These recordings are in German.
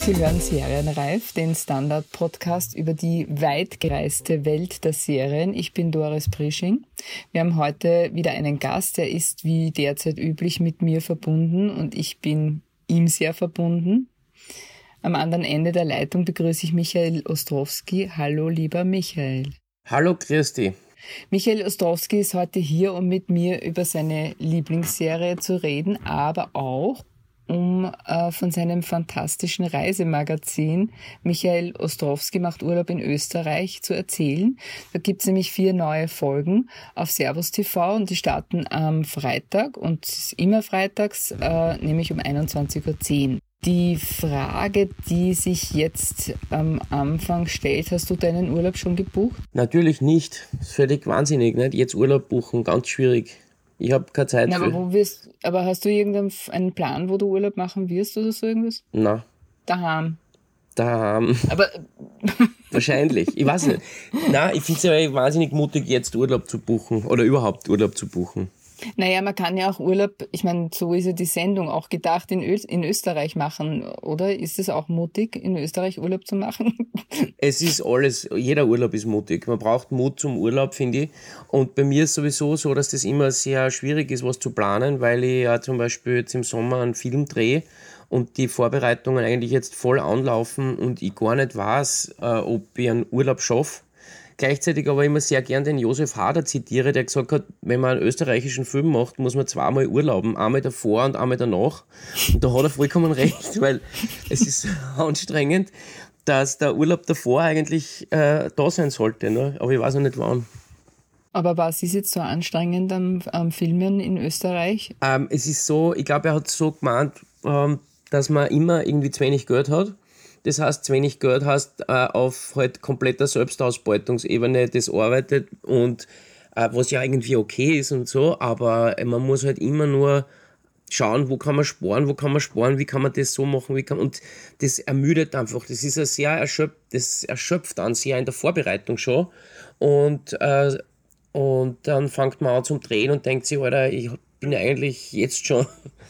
Sie hören Serienreif, den Standard-Podcast über die weitgereiste Welt der Serien. Ich bin Doris Prisching. Wir haben heute wieder einen Gast, der ist wie derzeit üblich mit mir verbunden und ich bin ihm sehr verbunden. Am anderen Ende der Leitung begrüße ich Michael Ostrowski. Hallo, lieber Michael. Hallo, Christi. Michael Ostrowski ist heute hier, um mit mir über seine Lieblingsserie zu reden, aber auch um äh, von seinem fantastischen Reisemagazin Michael Ostrowski macht Urlaub in Österreich zu erzählen. Da gibt's nämlich vier neue Folgen auf Servus TV und die starten am Freitag und immer freitags, äh, nämlich um 21.10 Uhr. Die Frage, die sich jetzt am Anfang stellt, hast du deinen Urlaub schon gebucht? Natürlich nicht. Das ist völlig wahnsinnig, nicht? Jetzt Urlaub buchen, ganz schwierig. Ich habe keine Zeit Na, aber, wo wirst, aber hast du irgendeinen Plan, wo du Urlaub machen wirst oder so irgendwas? Na, Daheim. daheim. Aber Wahrscheinlich. Ich weiß nicht. Nein, ich finde es ja wahnsinnig mutig, jetzt Urlaub zu buchen oder überhaupt Urlaub zu buchen. Naja, man kann ja auch Urlaub, ich meine, so ist ja die Sendung auch gedacht, in, Ö in Österreich machen, oder? Ist es auch mutig, in Österreich Urlaub zu machen? Es ist alles, jeder Urlaub ist mutig. Man braucht Mut zum Urlaub, finde ich. Und bei mir ist sowieso so, dass das immer sehr schwierig ist, was zu planen, weil ich ja zum Beispiel jetzt im Sommer einen Film drehe und die Vorbereitungen eigentlich jetzt voll anlaufen und ich gar nicht weiß, äh, ob ich einen Urlaub schaffe. Gleichzeitig aber immer sehr gern den Josef Hader zitiere, der gesagt hat, wenn man einen österreichischen Film macht, muss man zweimal urlauben, einmal davor und einmal danach. Und da hat er vollkommen recht, weil es ist anstrengend, dass der Urlaub davor eigentlich äh, da sein sollte. Ne? Aber ich weiß noch nicht wann. Aber was ist jetzt so anstrengend am, am Filmen in Österreich? Ähm, es ist so, ich glaube, er hat so gemeint, ähm, dass man immer irgendwie zu wenig Geld hat. Das heißt, zu wenig Geld hast äh, auf halt kompletter Selbstausbeutungsebene das arbeitet und äh, was ja irgendwie okay ist und so, aber äh, man muss halt immer nur schauen, wo kann man sparen, wo kann man sparen, wie kann man das so machen, wie kann und das ermüdet einfach. Das ist ja sehr erschöpft, das erschöpft an sehr in der Vorbereitung schon und äh, und dann fängt man an zum Drehen und denkt sich, Alter, ich bin eigentlich jetzt schon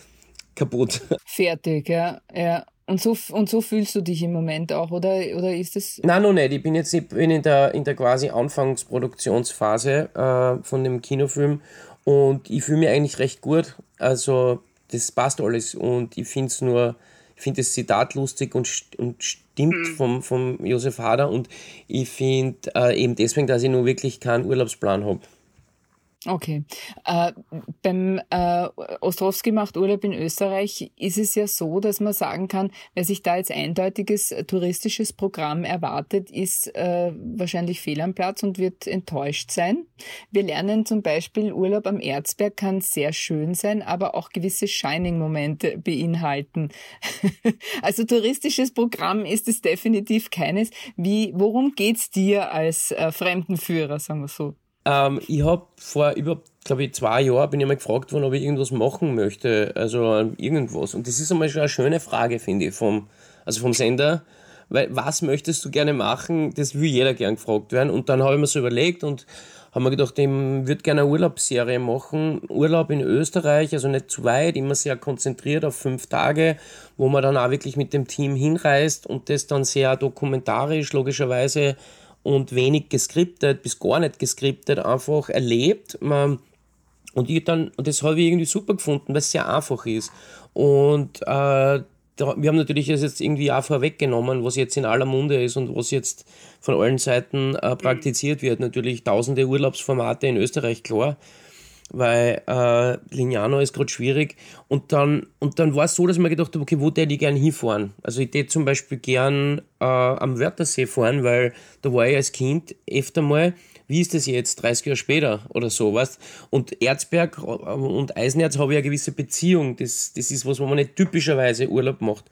kaputt. Fertig, ja. ja. Und so, und so fühlst du dich im Moment auch, oder, oder ist es. Nein, noch nicht. Ich bin jetzt ich bin in, der, in der quasi Anfangsproduktionsphase äh, von dem Kinofilm und ich fühle mich eigentlich recht gut. Also, das passt alles und ich finde es nur, ich finde das Zitat lustig und, und stimmt vom, vom Josef Hader und ich finde äh, eben deswegen, dass ich nur wirklich keinen Urlaubsplan habe. Okay. Äh, beim äh, Ostrowski macht Urlaub in Österreich ist es ja so, dass man sagen kann, wer sich da jetzt eindeutiges touristisches Programm erwartet, ist äh, wahrscheinlich fehl am Platz und wird enttäuscht sein. Wir lernen zum Beispiel, Urlaub am Erzberg kann sehr schön sein, aber auch gewisse Shining-Momente beinhalten. also touristisches Programm ist es definitiv keines. Wie, worum geht's dir als äh, Fremdenführer, sagen wir so? Ähm, ich habe vor über, glaube ich, zwei Jahren bin ich mal gefragt worden, ob ich irgendwas machen möchte, also irgendwas. Und das ist einmal schon eine schöne Frage, finde ich, vom, also vom Sender. Weil, was möchtest du gerne machen? Das will jeder gern gefragt werden. Und dann habe ich mir so überlegt und habe mir gedacht, ich würde gerne eine Urlaubsserie machen. Urlaub in Österreich, also nicht zu weit, immer sehr konzentriert auf fünf Tage, wo man dann auch wirklich mit dem Team hinreist und das dann sehr dokumentarisch, logischerweise, und wenig geskriptet, bis gar nicht geskriptet, einfach erlebt. Und ich dann, und das habe ich irgendwie super gefunden, weil es sehr einfach ist. Und äh, wir haben natürlich das jetzt irgendwie auch vorweggenommen, was jetzt in aller Munde ist und was jetzt von allen Seiten äh, praktiziert wird. Natürlich tausende Urlaubsformate in Österreich, klar weil äh, Lignano ist gerade schwierig. Und dann, und dann war es so, dass mir gedacht habe, okay, wo hätte ich gern hinfahren? Also ich hätte zum Beispiel gern äh, am Wörthersee fahren, weil da war ich als Kind öfter mal. Wie ist das jetzt, 30 Jahre später oder so, weißt Und Erzberg äh, und Eisenerz habe ich eine gewisse Beziehung. Das, das ist was, wo man nicht typischerweise Urlaub macht.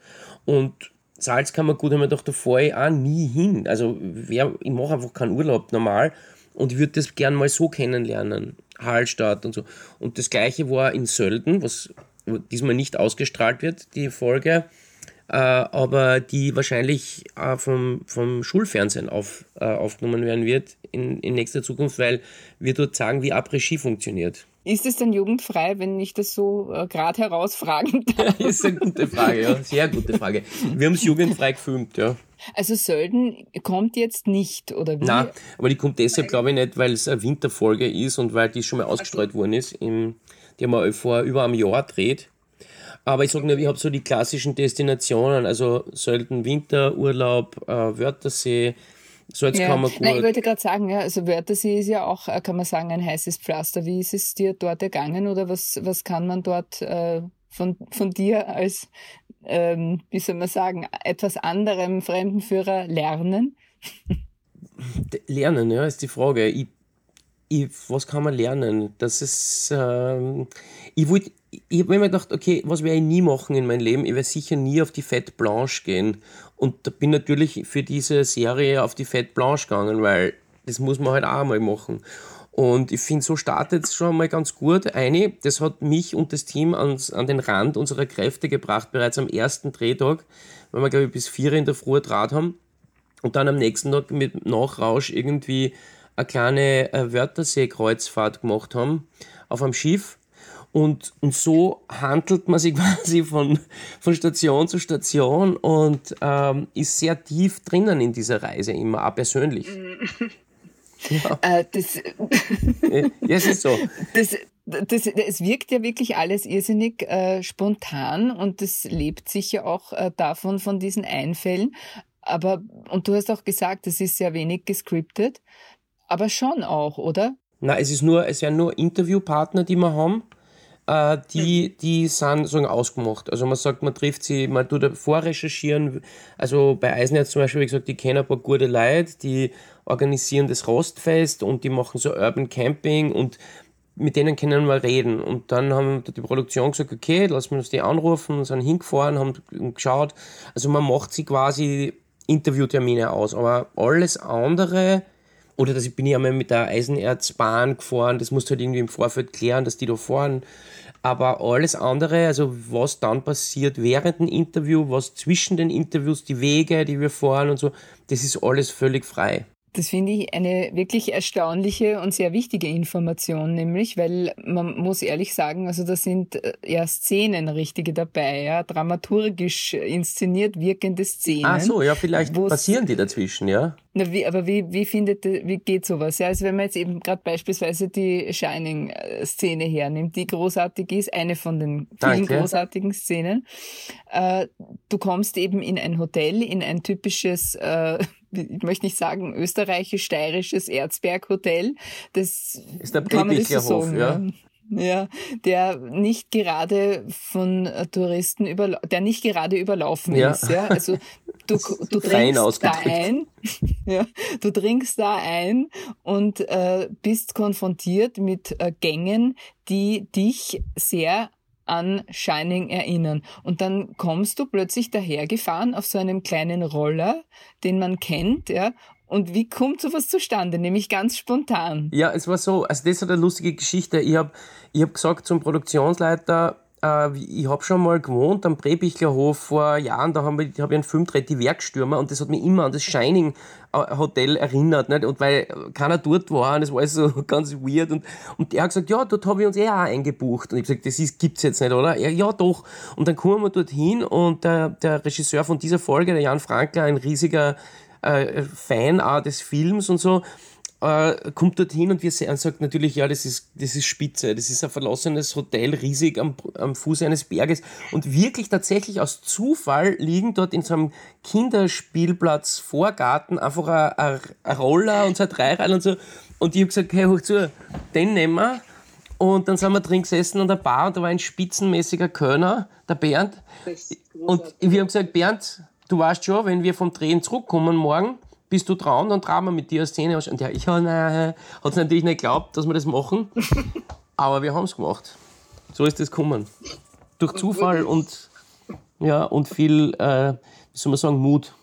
Und Salzkammergut haben wir gedacht, da fahre ich auch nie hin. Also wer, ich mache einfach keinen Urlaub normal und würde das gern mal so kennenlernen. Hallstatt und so. Und das gleiche war in Sölden, was diesmal nicht ausgestrahlt wird, die Folge, äh, aber die wahrscheinlich äh, vom, vom Schulfernsehen auf, äh, aufgenommen werden wird in, in nächster Zukunft, weil wir dort sagen, wie Après-Ski funktioniert. Ist es denn jugendfrei, wenn ich das so äh, gerade herausfragen darf? das ist eine gute Frage, ja. Sehr gute Frage. Wir haben es jugendfrei gefilmt, ja. Also Sölden kommt jetzt nicht, oder wie? Nein, aber die kommt deshalb, glaube ich, nicht, weil es eine Winterfolge ist und weil die schon mal ausgestreut worden ist. Im, die haben wir vor über einem Jahr gedreht. Aber ich sage nur, ich habe so die klassischen Destinationen, also Sölden Winterurlaub, äh, Wörthersee, Salzkammergut. Ja. Nein, ich wollte gerade sagen, ja, also Wörthersee ist ja auch, äh, kann man sagen, ein heißes Pflaster. Wie ist es dir dort ergangen oder was, was kann man dort äh, von, von dir als, ähm, wie soll man sagen, etwas anderem Fremdenführer lernen? Lernen, ja, ist die Frage. Ich, ich, was kann man lernen? Das ist, ähm, ich ich habe mir gedacht, okay, was werde ich nie machen in meinem Leben? Ich werde sicher nie auf die Fête Blanche gehen. Und da bin natürlich für diese Serie auf die Fête Blanche gegangen, weil das muss man halt auch mal machen. Und ich finde, so startet es schon mal ganz gut. Eine, das hat mich und das Team ans, an den Rand unserer Kräfte gebracht, bereits am ersten Drehtag, weil wir, glaube ich, bis vier in der Früh Draht haben. Und dann am nächsten Tag mit Nachrausch irgendwie eine kleine äh, Wörthersee-Kreuzfahrt gemacht haben auf einem Schiff. Und, und so handelt man sich quasi von, von Station zu Station und ähm, ist sehr tief drinnen in dieser Reise immer, auch persönlich. Ja. Äh, das, ja, es ist so. Das, das, es wirkt ja wirklich alles irrsinnig äh, spontan und das lebt sicher auch äh, davon, von diesen Einfällen. Aber, und du hast auch gesagt, es ist sehr wenig gescriptet, aber schon auch, oder? Na, es ist nur, es sind nur Interviewpartner, die wir haben äh, die, die sind sozusagen ausgemacht. Also man sagt, man trifft sie, man tut vorrecherchieren. Also bei Eisenerz zum Beispiel, wie gesagt, die kennen ein paar gute Leute, die organisieren das Rostfest und die machen so Urban Camping und mit denen können wir reden. Und dann haben die Produktion gesagt, okay, lassen wir uns die anrufen, sind hingefahren, haben geschaut. Also man macht sie quasi Interviewtermine aus. Aber alles andere, oder dass ich bin ja mal mit der Eisenerzbahn gefahren, das musst du halt irgendwie im Vorfeld klären, dass die da fahren. Aber alles andere, also was dann passiert während dem Interview, was zwischen den Interviews, die Wege, die wir fahren und so, das ist alles völlig frei. Das finde ich eine wirklich erstaunliche und sehr wichtige Information, nämlich, weil man muss ehrlich sagen, also da sind äh, ja Szenen richtige dabei, ja, dramaturgisch inszeniert wirkende Szenen. Ach so, ja, vielleicht passieren die dazwischen, ja. Na, wie, aber wie, wie findet, wie geht sowas? Ja, also wenn man jetzt eben gerade beispielsweise die Shining-Szene hernimmt, die großartig ist, eine von den vielen Danke. großartigen Szenen. Äh, du kommst eben in ein Hotel, in ein typisches äh, ich möchte nicht sagen österreichisch-steirisches Erzberghotel. Das ist der Brebichlerhof, ja. Ja, der nicht gerade von Touristen über, der nicht gerade überlaufen ja. ist, ja. Also du, du trinkst da ein, ja, du trinkst da ein und äh, bist konfrontiert mit äh, Gängen, die dich sehr an Shining erinnern. Und dann kommst du plötzlich dahergefahren auf so einem kleinen Roller, den man kennt, ja, und wie kommt sowas zustande? Nämlich ganz spontan. Ja, es war so, also das ist eine lustige Geschichte. Ich habe ich hab gesagt zum Produktionsleiter, äh, ich habe schon mal gewohnt am Brebichlerhof vor Jahren, da habe ich, einen Film gedreht, Die Werkstürmer, und das hat mich immer an das Shining äh, Hotel erinnert. Nicht? Und weil keiner dort war, und es war alles so ganz weird. Und, und der hat gesagt, ja, dort habe ich uns eh auch eingebucht. Und ich habe gesagt, das ist, gibt's jetzt nicht, oder? Er, ja, doch. Und dann kommen wir dorthin und der, der Regisseur von dieser Folge, der Jan Frankler, ein riesiger äh, Fan auch des Films und so, äh, kommt dorthin und wir sehen, sagt natürlich, ja, das ist, das ist spitze, das ist ein verlassenes Hotel, riesig am, am Fuße eines Berges. Und wirklich tatsächlich aus Zufall liegen dort in so einem Kinderspielplatz Vorgarten einfach ein, ein Roller und so ein Dreirad und so. Und ich habe gesagt, hey, hoch zu, den nehmen wir. Und dann sind wir drin gesessen an der Bar und da war ein spitzenmäßiger Kölner, der Bernd. Und wir haben gesagt, Bernd, du weißt schon, wenn wir vom Drehen zurückkommen morgen, bist du dran, dann trauen wir mit dir eine Szene. Und ja, ich hat es natürlich nicht geglaubt, dass wir das machen, aber wir haben es gemacht. So ist es gekommen. Durch Zufall und, ja, und viel, äh, wie soll man sagen, Mut.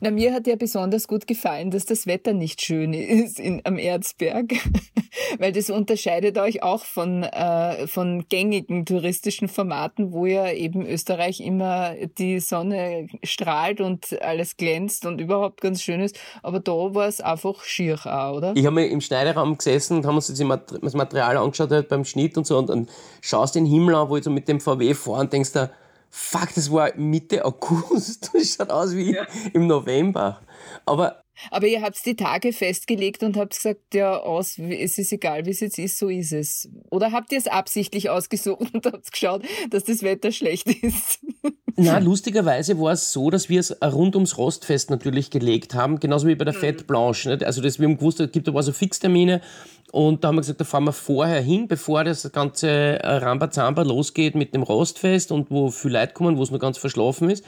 Na, mir hat ja besonders gut gefallen, dass das Wetter nicht schön ist in, am Erzberg, weil das unterscheidet euch auch von, äh, von gängigen touristischen Formaten, wo ja eben Österreich immer die Sonne strahlt und alles glänzt und überhaupt ganz schön ist. Aber da war es einfach schier auch, oder? Ich habe mir im Schneideraum gesessen und haben uns das Material angeschaut halt beim Schnitt und so und dann schaust den Himmel an, wo ich so mit dem VW fahre und denkst da, fuck, das war Mitte August. Das schaut aus wie ja. im November. Aber aber ihr habt die Tage festgelegt und habt gesagt, ja, aus, es ist egal, wie es jetzt ist, so ist es. Oder habt ihr es absichtlich ausgesucht und habt geschaut, dass das Wetter schlecht ist? Na, lustigerweise war es so, dass wir es rund ums Rostfest natürlich gelegt haben, genauso wie bei der mhm. Fête Blanche. Nicht? Also das, wir haben gewusst, es gibt aber so Fixtermine und da haben wir gesagt, da fahren wir vorher hin, bevor das ganze äh, Rambazamba losgeht mit dem Rostfest und wo viele Leute kommen, wo es noch ganz verschlafen ist.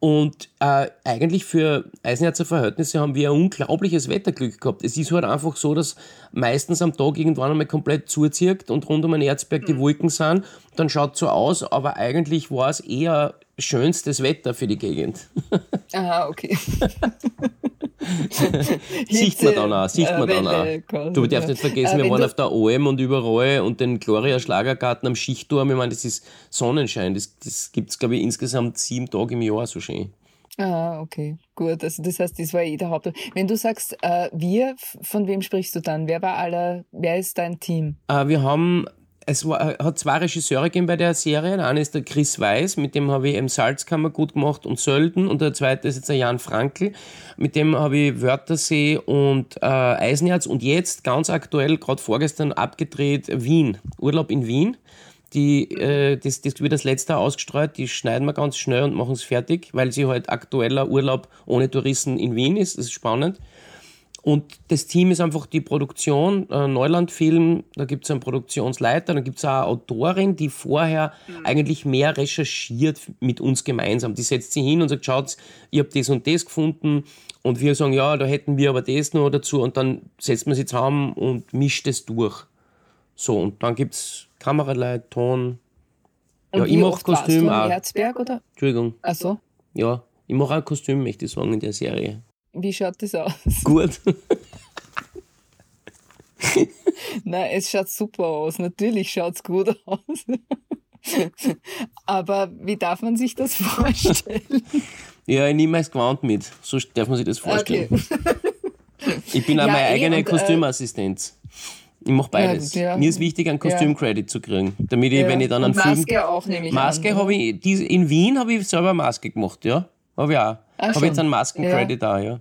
Und äh, eigentlich für Eisenerzer Verhältnisse haben wir unglaubliches Wetterglück gehabt. Es ist halt einfach so, dass meistens am Tag irgendwann einmal komplett zuzieht und rund um den Erzberg die mhm. Wolken sind. Dann schaut so aus, aber eigentlich war es eher schönstes Wetter für die Gegend. Aha, okay. sieht man dann auch, sieht man dann auch. Du darfst nicht vergessen, wir waren auf der OM und überall und den Gloria Schlagergarten am Schichtturm. Ich meine, das ist Sonnenschein. Das, das gibt es, glaube ich, insgesamt sieben Tage im Jahr so schön. Ah, okay, gut. Also das heißt, das war eh der Haupt. Wenn du sagst, äh, wir, von wem sprichst du dann? Wer war aller, wer ist dein Team? Äh, wir haben es war, hat zwei Regisseure gegeben bei der Serie. Der eine ist der Chris Weiß, mit dem habe ich im Salzkammer gut gemacht und Sölden. Und der zweite ist jetzt der Jan Frankl, mit dem habe ich Wörthersee und äh, Eisenerz. Und jetzt, ganz aktuell, gerade vorgestern abgedreht, Wien. Urlaub in Wien. Die, äh, das, das wird das letzte ausgestreut, die schneiden wir ganz schnell und machen es fertig, weil sie halt aktueller Urlaub ohne Touristen in Wien ist. Das ist spannend. Und das Team ist einfach die Produktion, äh, Neulandfilm, da gibt es einen Produktionsleiter, dann gibt es eine Autorin, die vorher mhm. eigentlich mehr recherchiert mit uns gemeinsam. Die setzt sich hin und sagt, schaut, ich habe das und das gefunden und wir sagen, ja, da hätten wir aber das noch dazu und dann setzt man sie zusammen und mischt es durch. So, und dann gibt es Kameraleute, Ton. Und ja, ich mache Kostüm auch. Herzberg, oder? Entschuldigung. Ach so. Ja, ich mache auch Kostüm, möchte ich sagen, in der Serie. Wie schaut das aus? Gut. Nein, es schaut super aus. Natürlich schaut es gut aus. Aber wie darf man sich das vorstellen? Ja, ich nehme als Gewand mit. So darf man sich das vorstellen. Okay. Ich bin auch ja, meine eh, eigene äh, Kostümassistenz. Ich mache beides. Ja. Mir ist wichtig, einen Kostümcredit zu kriegen. Damit ich, wenn ich dann einen Film. Maske auch nehme ich Maske habe ich, die, in Wien habe ich selber Maske gemacht, ja. Habe ich auch. Habe jetzt einen Maskencredit ja. auch, ja.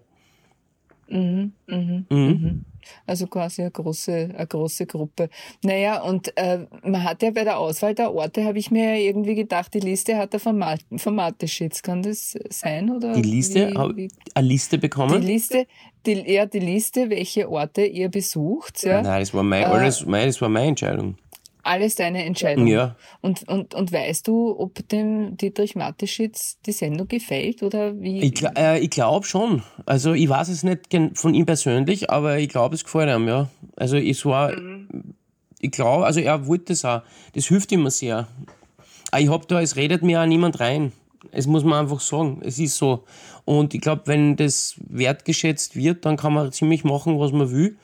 Mhm, mhm, mhm. Also quasi eine große, eine große Gruppe. Naja, und äh, man hat ja bei der Auswahl der Orte, habe ich mir ja irgendwie gedacht, die Liste hat er Format, Formateschitz. Kann das sein? Oder die Liste? Wie, wie, eine Liste bekommen? Die Liste, die, ja, die Liste, welche Orte ihr besucht. Ja. Nein, das war, mein, äh, mein, das war meine Entscheidung alles deine Entscheidung. Ja. Und, und, und weißt du, ob dem Dietrich Mateschitz die Sendung gefällt oder wie? Ich, äh, ich glaube schon. Also ich weiß es nicht von ihm persönlich, aber ich glaube, es gefällt ihm, ja. Also es war, mhm. ich glaube, also er wollte das auch. Das hilft immer sehr. Ich habe da, es redet mir auch niemand rein. Es muss man einfach sagen. Es ist so. Und ich glaube, wenn das wertgeschätzt wird, dann kann man ziemlich machen, was man will.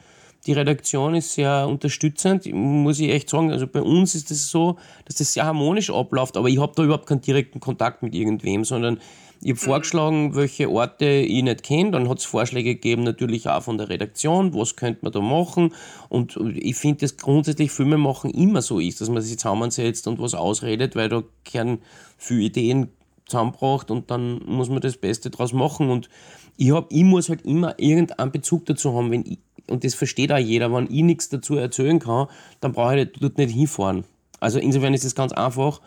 Die Redaktion ist sehr unterstützend, muss ich echt sagen. Also bei uns ist es das so, dass das sehr harmonisch abläuft, aber ich habe da überhaupt keinen direkten Kontakt mit irgendwem, sondern ich habe mhm. vorgeschlagen, welche Orte ich nicht kenne. Dann hat es Vorschläge gegeben, natürlich auch von der Redaktion, was könnte man da machen. Und ich finde, dass grundsätzlich Filme machen immer so ist, dass man sich zusammensetzt und was ausredet, weil da gern viele Ideen zusammenbracht und dann muss man das Beste draus machen. Und ich, hab, ich muss halt immer irgendeinen Bezug dazu haben, wenn ich und das versteht auch jeder, wenn ich nichts dazu erzählen kann, dann brauche ich dort nicht hinfahren. Also insofern ist es ganz einfach.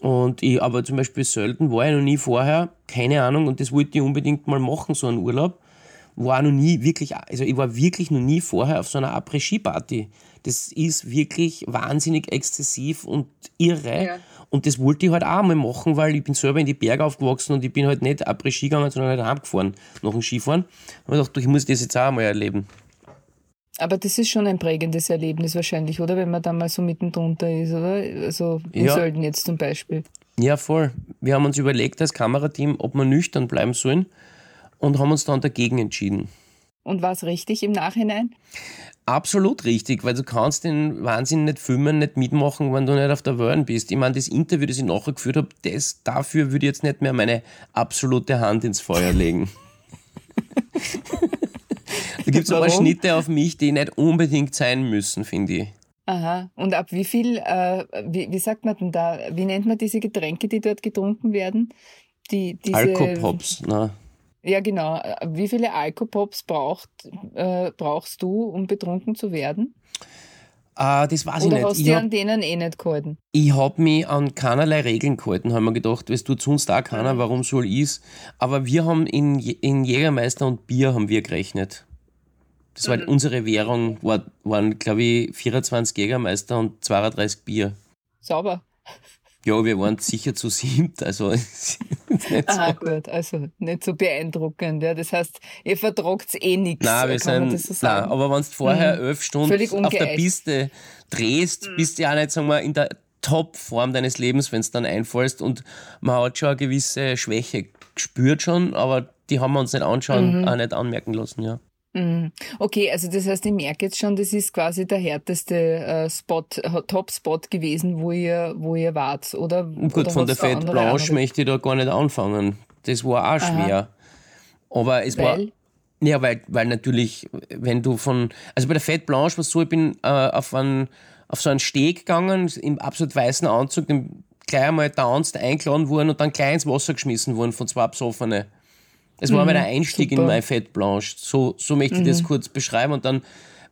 Und ich, aber zum Beispiel Sölden war ich noch nie vorher, keine Ahnung, und das wollte ich unbedingt mal machen, so einen Urlaub. War noch nie wirklich, also ich war wirklich noch nie vorher auf so einer Après-Ski-Party. Das ist wirklich wahnsinnig exzessiv und irre. Ja. Und das wollte ich halt auch mal machen, weil ich bin selber in die Berge aufgewachsen und ich bin halt nicht Après-Ski gegangen, sondern halt heimgefahren nach dem Skifahren. Und ich dachte, ich muss das jetzt auch mal erleben. Aber das ist schon ein prägendes Erlebnis wahrscheinlich, oder? Wenn man da mal so mitten drunter ist, oder? Also in ja. Sölden jetzt zum Beispiel. Ja, voll. Wir haben uns überlegt als Kamerateam, ob wir nüchtern bleiben sollen. und haben uns dann dagegen entschieden. Und war es richtig im Nachhinein? Absolut richtig, weil du kannst den Wahnsinn nicht filmen, nicht mitmachen, wenn du nicht auf der Wörn bist. Ich meine, das Interview, das ich nachher geführt habe, das, dafür würde ich jetzt nicht mehr meine absolute Hand ins Feuer legen. da gibt es aber Schnitte auf mich, die nicht unbedingt sein müssen, finde ich. Aha. Und ab wie viel, äh, wie, wie sagt man denn da, wie nennt man diese Getränke, die dort getrunken werden? Die, diese, Alkopops, ne? Ja, genau. Wie viele Alkopops braucht, äh, brauchst du, um betrunken zu werden? Uh, das weiß Oder ich nicht. hast du an denen eh nicht gehalten? Ich habe mich an keinerlei Regeln gehalten, haben wir gedacht, es tut sonst auch keiner, mhm. warum soll ich's? Aber wir haben in, in Jägermeister und Bier haben wir gerechnet. Das war mhm. unsere Währung, war, waren, glaube ich, 24 Jägermeister und 32 Bier. Sauber. Ja, wir waren sicher zu siebt, also nicht Aha, gut, also nicht so beeindruckend. Ja. Das heißt, ihr vertragt eh nichts. Nein, wir sind, so nein, aber wenn du vorher mhm. elf Stunden auf der Piste drehst, mhm. bist du ja nicht, sagen wir, in der Top-Form deines Lebens, wenn es dann einfallst und man hat schon eine gewisse Schwäche gespürt schon, aber die haben wir uns nicht anschauen, mhm. auch nicht anmerken lassen, ja. Mhm. Okay, also das heißt, ich merke jetzt schon, das ist quasi der härteste äh, Spot, Top-Spot gewesen, wo ihr, wo ihr wart, oder? Gut, oder von der Fête Blanche möchte ich da gar nicht anfangen. Das war auch schwer. Aha. Aber es weil? war. Ja, weil, weil natürlich, wenn du von. Also bei der Fête Blanche war es so, ich bin äh, auf, einen, auf so einen Steg gegangen, im absolut weißen Anzug, dem gleich einmal tanzt, eingeladen worden und dann gleich ins Wasser geschmissen worden von zwei Besoffenen. Es war mhm, mal der Einstieg super. in meine Fête Blanche. So, so möchte ich mhm. das kurz beschreiben. Und dann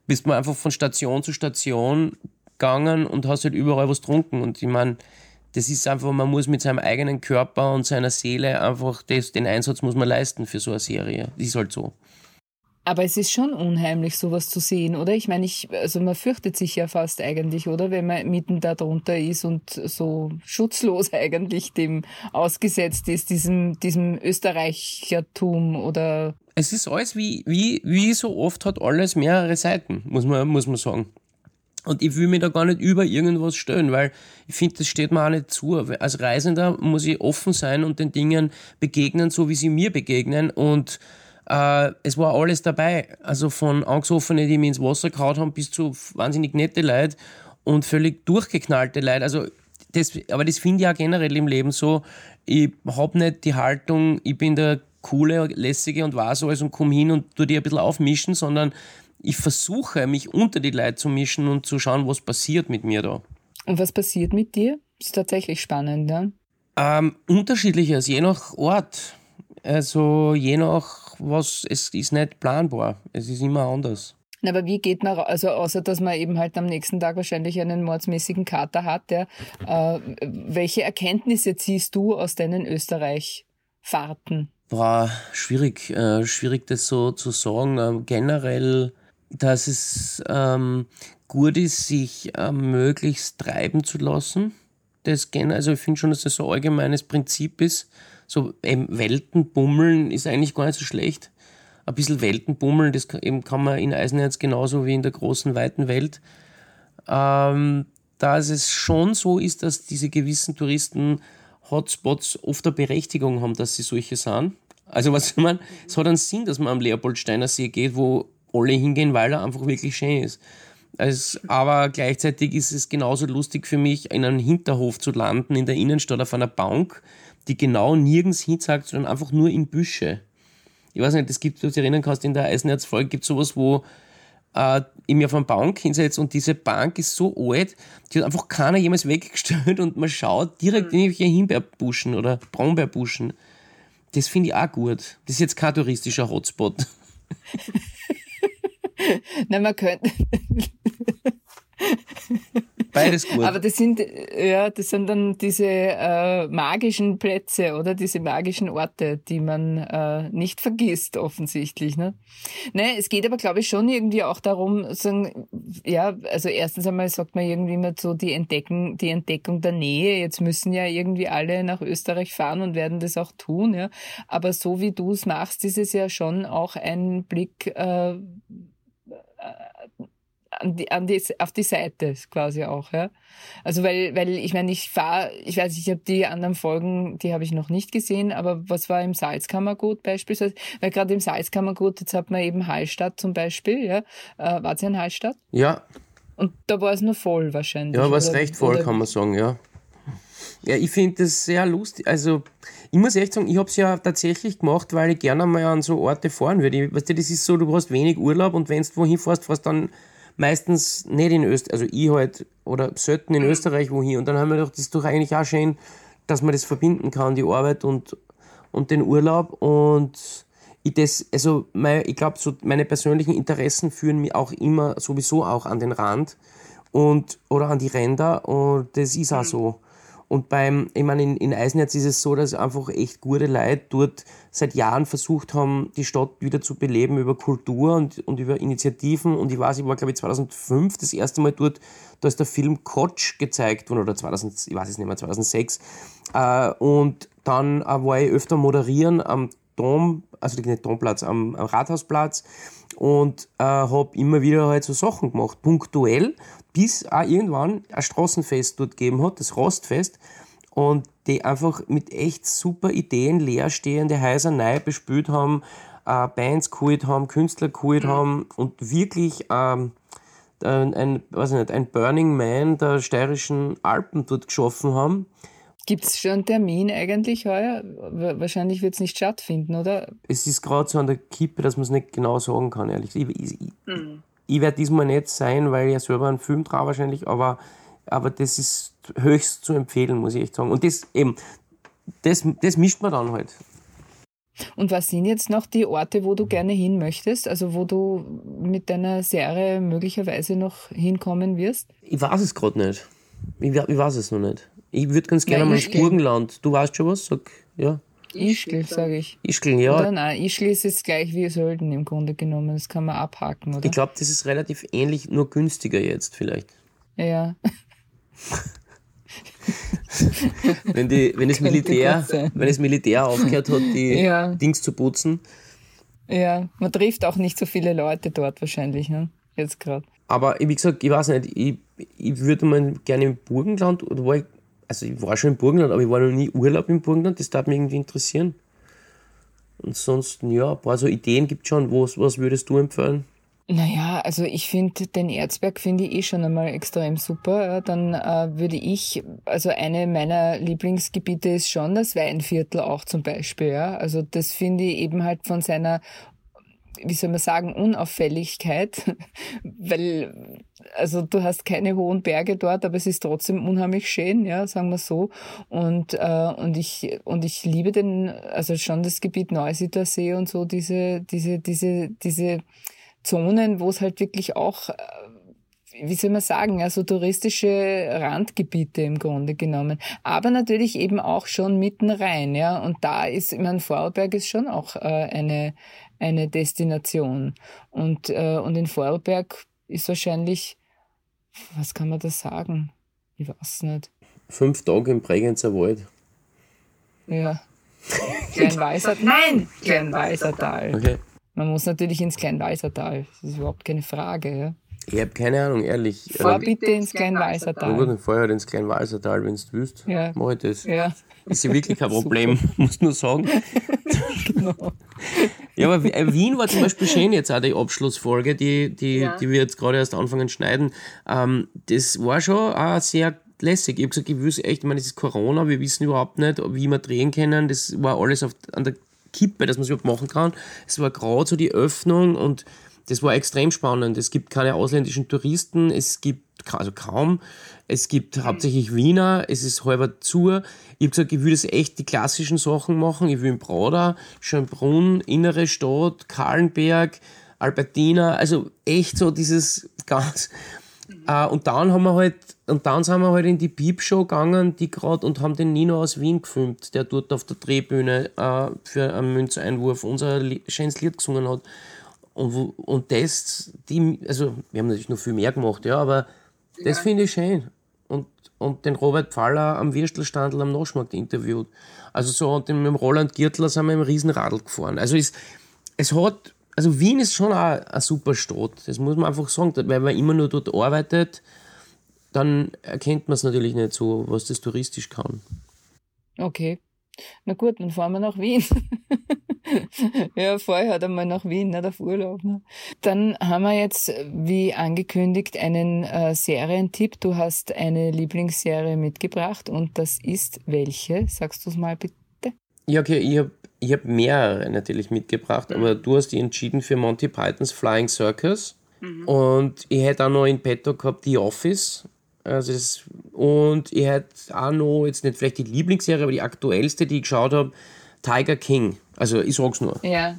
bist man einfach von Station zu Station gegangen und hast halt überall was getrunken. Und ich meine, das ist einfach, man muss mit seinem eigenen Körper und seiner Seele einfach, das, den Einsatz muss man leisten für so eine Serie. Das ist halt so. Aber es ist schon unheimlich, sowas zu sehen, oder? Ich meine, ich, also man fürchtet sich ja fast eigentlich, oder? Wenn man mitten da drunter ist und so schutzlos eigentlich dem ausgesetzt ist, diesem, diesem Österreichertum oder. Es ist alles wie, wie, wie so oft hat alles mehrere Seiten, muss man, muss man sagen. Und ich will mich da gar nicht über irgendwas stellen, weil ich finde, das steht mir auch nicht zu. Als Reisender muss ich offen sein und den Dingen begegnen, so wie sie mir begegnen und äh, es war alles dabei. Also von Angesoffenen, die mich ins Wasser gehauen haben, bis zu wahnsinnig nette Leute und völlig durchgeknallte Leute. Also das, aber das finde ich auch generell im Leben so. Ich habe nicht die Haltung, ich bin der coole, lässige und weiß alles und komme hin und tu die ein bisschen aufmischen, sondern ich versuche, mich unter die Leute zu mischen und zu schauen, was passiert mit mir da. Und was passiert mit dir? Das ist tatsächlich spannend, ja? Ähm, unterschiedliches, je nach Ort. Also je nach was, es ist nicht planbar. Es ist immer anders. Na, aber wie geht man, also außer dass man eben halt am nächsten Tag wahrscheinlich einen mordsmäßigen Kater hat, ja, äh, welche Erkenntnisse ziehst du aus deinen Österreich-Fahrten? Boah, schwierig, äh, schwierig das so zu sagen. Ähm, generell, dass es ähm, gut ist, sich äh, möglichst treiben zu lassen. Das, also ich finde schon, dass das so ein allgemeines Prinzip ist so eben Weltenbummeln ist eigentlich gar nicht so schlecht. Ein bisschen Weltenbummeln, das eben kann man in Eisenerz genauso wie in der großen, weiten Welt. Ähm, da es schon so ist, dass diese gewissen Touristen Hotspots oft eine Berechtigung haben, dass sie solche sind. Also was man, es hat einen Sinn, dass man am Leopoldsteiner See geht, wo alle hingehen, weil er einfach wirklich schön ist. Also, aber gleichzeitig ist es genauso lustig für mich, in einem Hinterhof zu landen, in der Innenstadt auf einer Bank, die genau nirgends hinzeigt, sondern einfach nur in Büsche. Ich weiß nicht, es gibt, du dich erinnern kannst, in der Eisenerz-Folge gibt es sowas, wo äh, ich mir auf eine Bank hinsetze und diese Bank ist so alt, die hat einfach keiner jemals weggestellt und man schaut direkt mhm. in irgendwelche Himbeerbuschen oder Brombeerbuschen. Das finde ich auch gut. Das ist jetzt kein touristischer Hotspot. Na, man könnte. Beides gut. Aber das sind, ja, das sind dann diese äh, magischen Plätze oder diese magischen Orte, die man äh, nicht vergisst, offensichtlich. Ne? ne, es geht aber, glaube ich, schon irgendwie auch darum, sagen, ja, also erstens einmal sagt man irgendwie immer so die Entdecken, die Entdeckung der Nähe. Jetzt müssen ja irgendwie alle nach Österreich fahren und werden das auch tun, ja. Aber so wie du es machst, ist es ja schon auch ein Blick äh, an die, an die, auf die Seite quasi auch, ja. Also weil, weil ich meine, ich fahre, ich weiß, ich habe die anderen Folgen, die habe ich noch nicht gesehen, aber was war im Salzkammergut beispielsweise? Weil gerade im Salzkammergut, jetzt hat man eben Hallstatt zum Beispiel, ja. Äh, war es ja in Hallstatt? Ja. Und da war es nur voll wahrscheinlich. Ja, war es recht voll, kann man sagen, ja. Ja, ich finde das sehr lustig. Also, ich muss echt sagen, ich habe es ja tatsächlich gemacht, weil ich gerne mal an so Orte fahren würde. Weißt du, das ist so, du hast wenig Urlaub und wenn du wohin fährst, fährst dann meistens nicht in Österreich, also ich halt, oder selten in mhm. Österreich wohin. Und dann haben wir gedacht, das ist doch eigentlich auch schön, dass man das verbinden kann, die Arbeit und, und den Urlaub. Und ich das, also mein, ich glaube, so meine persönlichen Interessen führen mich auch immer sowieso auch an den Rand und oder an die Ränder und das ist auch mhm. so. Und beim, ich meine, in, in Eisenherz ist es so, dass einfach echt gute Leute dort seit Jahren versucht haben, die Stadt wieder zu beleben über Kultur und, und über Initiativen. Und ich weiß, ich war, glaube ich, 2005 das erste Mal dort, da ist der Film Kotsch gezeigt worden, oder 2000, ich weiß es nicht mehr, 2006. Äh, und dann äh, war ich öfter moderieren am Dom, also nicht Domplatz, am, am Rathausplatz und äh, habe immer wieder halt so Sachen gemacht, punktuell bis auch irgendwann ein Straßenfest dort gegeben hat, das Rostfest, und die einfach mit echt super Ideen leerstehende Häuser neu bespült haben, äh, Bands geholt haben, Künstler geholt mhm. haben und wirklich ähm, ein, ein, weiß nicht, ein Burning Man der steirischen Alpen dort geschaffen haben. Gibt es schon einen Termin eigentlich heuer? Wahrscheinlich wird es nicht stattfinden, oder? Es ist gerade so an der Kippe, dass man es nicht genau sagen kann, ehrlich. Ich, ich, mhm. Ich werde diesmal nicht sein, weil ich ja selber einen Film traue wahrscheinlich, aber, aber das ist höchst zu empfehlen, muss ich echt sagen. Und das eben, das, das mischt man dann halt. Und was sind jetzt noch die Orte, wo du gerne hin möchtest? Also wo du mit deiner Serie möglicherweise noch hinkommen wirst? Ich weiß es gerade nicht. Ich, ich, weiß es noch nicht. Ich würde ganz gerne ja, mal ins Burgenland. Du weißt schon was? Sag, ja. Ischgl, sage ich. Ischgl, ja. Oder nein, Ischgl ist jetzt gleich wie Sölden im Grunde genommen. Das kann man abhaken, oder? Ich glaube, das ist relativ ähnlich, nur günstiger jetzt vielleicht. Ja. wenn, die, wenn, das Militär, wenn das Militär aufgehört hat, die ja. Dings zu putzen. Ja, man trifft auch nicht so viele Leute dort wahrscheinlich, ne? Jetzt gerade. Aber wie gesagt, ich weiß nicht, ich, ich würde mal gerne im Burgenland, oder war ich also ich war schon im Burgenland, aber ich war noch nie Urlaub im Burgenland, das darf mich irgendwie interessieren. Ansonsten, ja, ein paar so Ideen gibt es schon. Was, was würdest du empfehlen? Naja, also ich finde den Erzberg finde ich eh schon einmal extrem super. Dann äh, würde ich, also eine meiner Lieblingsgebiete ist schon das Weinviertel auch zum Beispiel. Ja? Also das finde ich eben halt von seiner wie soll man sagen, Unauffälligkeit, weil, also du hast keine hohen Berge dort, aber es ist trotzdem unheimlich schön, ja, sagen wir so. Und, äh, und ich, und ich liebe den, also schon das Gebiet Neusiedler See und so, diese, diese, diese, diese Zonen, wo es halt wirklich auch, äh, wie soll man sagen, also touristische Randgebiete im Grunde genommen. Aber natürlich eben auch schon mitten rein, ja. Und da ist, ich meine, Vorarlberg ist schon auch äh, eine, eine Destination. Und, äh, und in Vorarlberg ist wahrscheinlich, was kann man da sagen? Ich weiß nicht. Fünf Tage im Bregenzer Wald. Ja. Kleinweißer, nein, Kleinweißertal. Okay. Man muss natürlich ins Kleinweißertal. Das ist überhaupt keine Frage. Ja. Ich habe keine Ahnung, ehrlich. Fahr bitte ins Kleinweißertal. Ja, gut, dann fahr halt ins Kleinweißertal, wenn du willst. Ja. Mach ich das. Ja. Ist ja wirklich kein Problem, muss nur sagen. genau. Ja, aber äh, Wien war zum Beispiel schön jetzt auch die Abschlussfolge, die, die, ja. die wir jetzt gerade erst anfangen schneiden. Ähm, das war schon auch sehr lässig. Ich habe gesagt, ich will echt, ich meine, es ist Corona, wir wissen überhaupt nicht, wie wir drehen können. Das war alles auf, an der Kippe, dass man es überhaupt machen kann. Es war gerade so die Öffnung und das war extrem spannend. Es gibt keine ausländischen Touristen, es gibt also kaum. Es gibt hauptsächlich Wiener, es ist halber zu. Ich habe gesagt, ich das echt die klassischen Sachen machen. Ich will in Brauda, Schönbrunn, Innere Stadt, Kahlenberg, Albertina, also echt so dieses ganz. Äh, und dann haben wir halt, und dann sind wir halt in die Piepshow gegangen, die gerade und haben den Nino aus Wien gefilmt, der dort auf der Drehbühne äh, für einen Münzeinwurf unser schönes Lied gesungen hat. Und, und das, die, also wir haben natürlich noch viel mehr gemacht, ja, aber das finde ich schön. Und, und den Robert Pfaller am Würstelstandel am Noschmarkt interviewt. Also so, und mit dem Roland Girtler sind wir im Riesenradl gefahren. Also es, es hat, also Wien ist schon auch eine super Stadt, das muss man einfach sagen, weil man immer nur dort arbeitet, dann erkennt man es natürlich nicht so, was das touristisch kann. Okay. Na gut, dann fahren wir nach Wien. ja, vorher hat einmal nach Wien, nicht auf Urlaub. Ne? Dann haben wir jetzt, wie angekündigt, einen äh, Serientipp. Du hast eine Lieblingsserie mitgebracht und das ist welche? Sagst du es mal bitte? Ja, okay, ich habe ich hab mehrere natürlich mitgebracht, mhm. aber du hast dich entschieden für Monty Pythons Flying Circus. Mhm. Und ich hätte auch noch in petto gehabt The Office. Also das, und ich hätte auch noch, jetzt nicht vielleicht die Lieblingsserie, aber die aktuellste, die ich geschaut habe, Tiger King. Also ich sag's nur. Ja.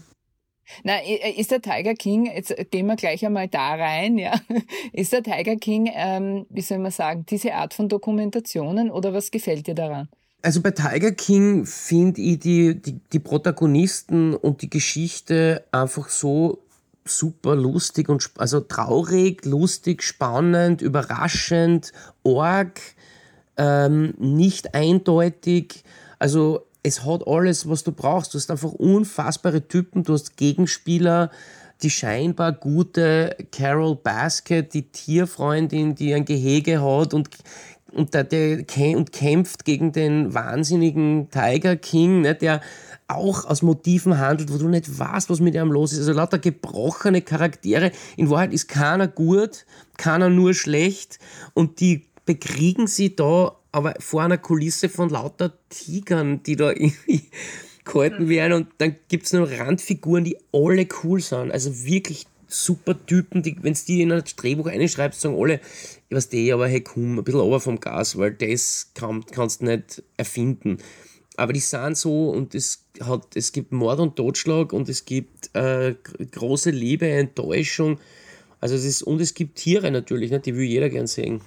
Na, ist der Tiger King, jetzt gehen wir gleich einmal da rein, ja. Ist der Tiger King, ähm, wie soll man sagen, diese Art von Dokumentationen oder was gefällt dir daran? Also bei Tiger King finde ich die, die, die Protagonisten und die Geschichte einfach so super lustig und also traurig, lustig, spannend, überraschend, org, ähm, nicht eindeutig. Also es hat alles, was du brauchst. Du hast einfach unfassbare Typen, du hast Gegenspieler, die scheinbar gute Carol Basket, die Tierfreundin, die ein Gehege hat und und, der, der, und kämpft gegen den wahnsinnigen Tiger King, ne, der auch aus Motiven handelt, wo du nicht weißt, was mit ihm los ist. Also lauter gebrochene Charaktere. In Wahrheit ist keiner gut, keiner nur schlecht und die bekriegen sie da aber vor einer Kulisse von lauter Tigern, die da irgendwie gehalten werden und dann gibt es noch Randfiguren, die alle cool sind. Also wirklich super Typen, die, wenn es die in ein Drehbuch einschreibst, sagen alle, ich weiß die, aber hey, komm, ein bisschen over vom Gas, weil das kann, kannst du nicht erfinden. Aber die sind so und es, hat, es gibt Mord und Totschlag und es gibt äh, große Liebe, Enttäuschung. Also es ist, und es gibt Tiere natürlich, ne, die will jeder gern sehen.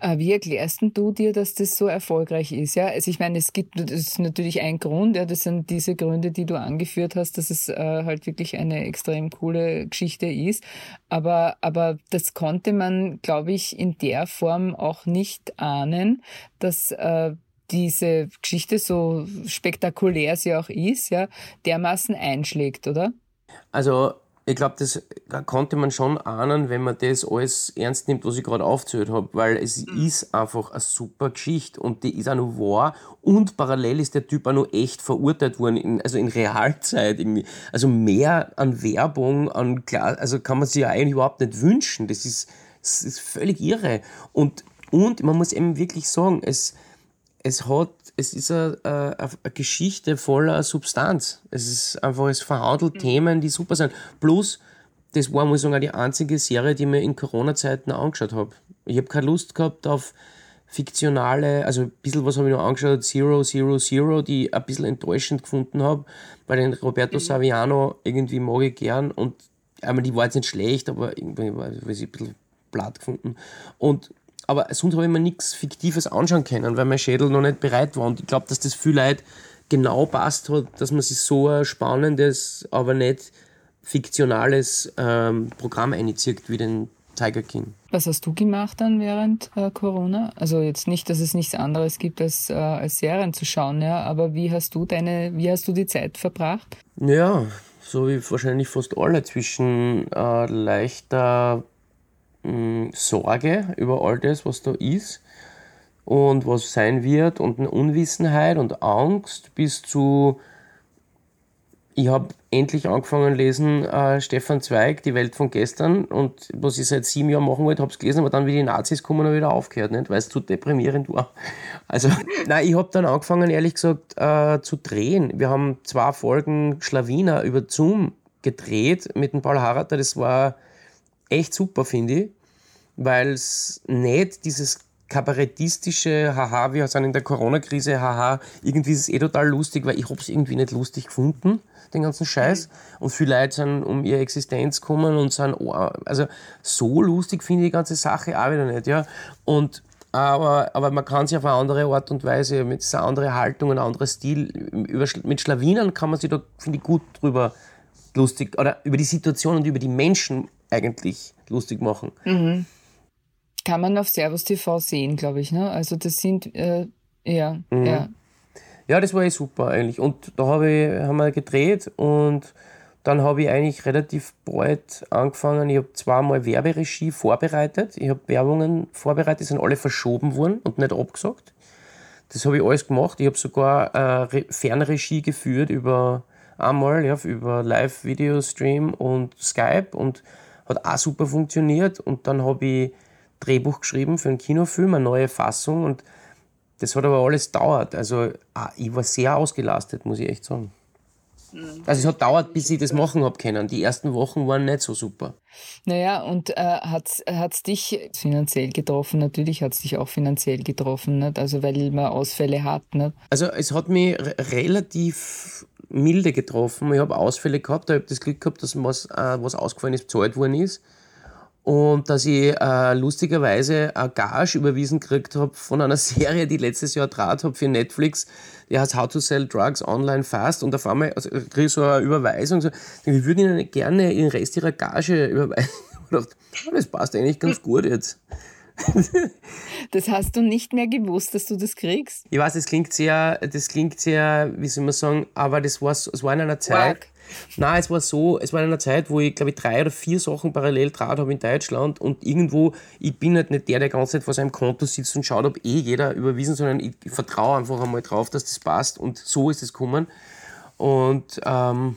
Äh, wie erklärst du dir, dass das so erfolgreich ist? Ja, also ich meine, es gibt, das ist natürlich ein Grund, ja, das sind diese Gründe, die du angeführt hast, dass es äh, halt wirklich eine extrem coole Geschichte ist. Aber, aber das konnte man, glaube ich, in der Form auch nicht ahnen, dass äh, diese Geschichte, so spektakulär sie auch ist, ja, dermaßen einschlägt, oder? Also ich glaube, das konnte man schon ahnen, wenn man das alles ernst nimmt, was ich gerade aufgezählt habe, weil es mhm. ist einfach eine super Geschichte und die ist auch noch wahr und parallel ist der Typ auch noch echt verurteilt worden, in, also in Realzeit irgendwie. Also mehr an Werbung, an klar, also kann man sich ja eigentlich überhaupt nicht wünschen. Das ist, das ist völlig irre. Und, und man muss eben wirklich sagen, es, es hat es ist eine, eine, eine, Geschichte voller Substanz. Es ist einfach, es verhandelt mhm. Themen, die super sind. Plus, das war, muss ich sagen, auch die einzige Serie, die ich mir in Corona-Zeiten angeschaut habe. Ich habe keine Lust gehabt auf fiktionale, also ein bisschen was habe ich noch angeschaut, Zero, Zero, Zero, die ich ein bisschen enttäuschend gefunden habe, weil den Roberto mhm. Saviano irgendwie mag ich gern und einmal die war jetzt nicht schlecht, aber irgendwie war ich ein bisschen blatt gefunden. Und aber sonst habe ich mir nichts Fiktives anschauen können, weil mein Schädel noch nicht bereit war. Und ich glaube, dass das viel Leute genau passt hat, dass man sich so ein spannendes, aber nicht fiktionales ähm, Programm einzieht wie den Tiger King. Was hast du gemacht dann während äh, Corona? Also jetzt nicht, dass es nichts anderes gibt als, äh, als Serien zu schauen, ja, aber wie hast du deine, wie hast du die Zeit verbracht? Ja, so wie wahrscheinlich fast alle zwischen äh, leichter Sorge über all das, was da ist und was sein wird und eine Unwissenheit und Angst bis zu ich habe endlich angefangen lesen äh, Stefan Zweig, Die Welt von gestern und was ich seit sieben Jahren machen wollte, habe es gelesen, aber dann wie die Nazis kommen und wieder aufgehört, nicht? weil es zu deprimierend war. Also, nein, ich habe dann angefangen, ehrlich gesagt, äh, zu drehen. Wir haben zwei Folgen Schlawiner über Zoom gedreht mit dem Paul Harrater, das war echt super, finde ich, weil es nicht dieses kabarettistische, haha, wir sind in der Corona-Krise, haha, irgendwie ist es eh total lustig, weil ich habe es irgendwie nicht lustig gefunden, den ganzen Scheiß. Mhm. Und viele Leute sind um ihre Existenz gekommen und sind, oh, also so lustig finde ich die ganze Sache auch wieder nicht, ja. Und aber, aber man kann sich auf eine andere Art und Weise, mit einer anderen Haltung, ein anderer Stil, über, mit Schlawinern kann man sich da, finde ich, gut drüber lustig, oder über die Situation und über die Menschen eigentlich lustig machen. Mhm. Kann man auf Servus TV sehen, glaube ich. Ne? Also das sind, äh, ja, mhm. ja. Ja, das war eh super eigentlich. Und da hab ich, haben wir gedreht und dann habe ich eigentlich relativ bald angefangen. Ich habe zweimal Werberegie vorbereitet. Ich habe Werbungen vorbereitet, die sind alle verschoben worden und nicht abgesagt. Das habe ich alles gemacht. Ich habe sogar äh, Fernregie geführt über einmal, ja, über Live-Video-Stream und Skype und hat auch super funktioniert. Und dann habe ich Drehbuch geschrieben für einen Kinofilm, eine neue Fassung und das hat aber alles dauert. Also ah, ich war sehr ausgelastet, muss ich echt sagen. Mhm. Also es hat dauert, bis ich das machen habe können. Die ersten Wochen waren nicht so super. Naja, und äh, hat es dich finanziell getroffen? Natürlich hat es dich auch finanziell getroffen, nicht? also weil man Ausfälle hat. Nicht? Also es hat mich relativ milde getroffen. Ich habe Ausfälle gehabt, ich habe das Glück gehabt, dass was, äh, was ausgefallen ist, bezahlt worden ist und dass ich äh, lustigerweise eine Gage überwiesen gekriegt habe von einer Serie, die ich letztes Jahr draht habe für Netflix, die heißt How to Sell Drugs Online Fast und auf einmal also, kriege ich so eine Überweisung, so, ich würde Ihnen gerne den Rest Ihrer Gage überweisen. dachte, das passt eigentlich ganz gut jetzt. das hast du nicht mehr gewusst, dass du das kriegst? Ich weiß, das klingt sehr, das klingt sehr, wie soll man sagen, aber das war, es war in einer Zeit, Work. Nein, es war so, es war in einer Zeit, wo ich, glaube ich, drei oder vier Sachen parallel draht habe in Deutschland und irgendwo, ich bin halt nicht der, der die ganze Zeit vor seinem Konto sitzt und schaut, ob eh jeder überwiesen, sondern ich, ich vertraue einfach einmal drauf, dass das passt und so ist es gekommen. Und ähm,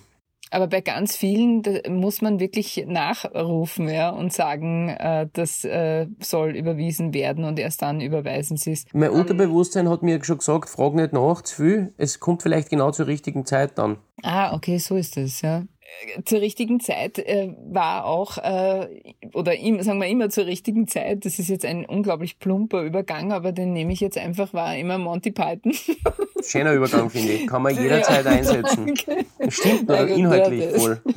aber bei ganz vielen muss man wirklich nachrufen ja, und sagen, äh, das äh, soll überwiesen werden und erst dann überweisen sie es. Mein Unterbewusstsein hat mir schon gesagt, frag nicht nach zu viel, es kommt vielleicht genau zur richtigen Zeit dann. Ah, okay, so ist es, ja zur richtigen Zeit äh, war auch, äh, oder im, sagen wir immer zur richtigen Zeit, das ist jetzt ein unglaublich plumper Übergang, aber den nehme ich jetzt einfach, war immer Monty Python. Schöner Übergang, finde ich. Kann man jederzeit ja, einsetzen. Okay. Stimmt, oder inhaltlich ja, voll.